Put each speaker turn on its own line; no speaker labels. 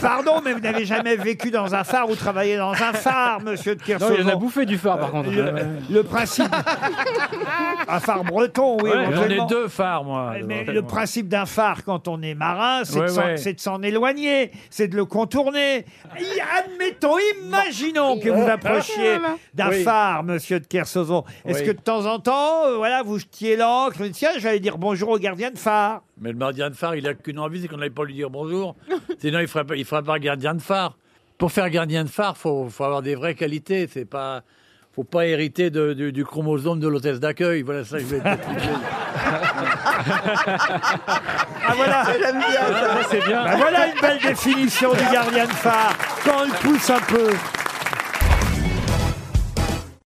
pardon, mais vous n'avez jamais vécu dans un phare ou travaillé dans un phare, monsieur de
Non,
Kersauzon.
il en a bouffé du phare par contre.
Le, le principe. un phare breton, oui.
Ouais, j'en ai deux phares, moi.
Mais le principe d'un phare quand on est marin, c'est
Ouais,
de s'en-
ouais.
c'est de s'en éloigner, c'est de le contourner. Et admettons, imaginons que vous approchiez d'un
Oui.
phare, monsieur de Kersauzon. Est-ce
Oui.
que de temps en temps, euh, voilà, vous jetiez l'ancre, vous dites, tiens, j'allais dire bonjour au gardien de phare.
Mais le gardien de phare, il a qu'une envie, c'est qu'on n'allait pas lui dire bonjour. Sinon, il ne ferait, pas- il ferait pas gardien de phare. Pour faire gardien de phare, il faut, faut avoir des vraies qualités. C'est pas, faut pas hériter de- du, du chromosome de l'hôtesse d'accueil. Voilà ça, je vais t'expliquer.
Ah voilà
J'aime bien ça.
c'est bien.
Bah, voilà une belle définition du gardien de phare, quand on le pousse un peu.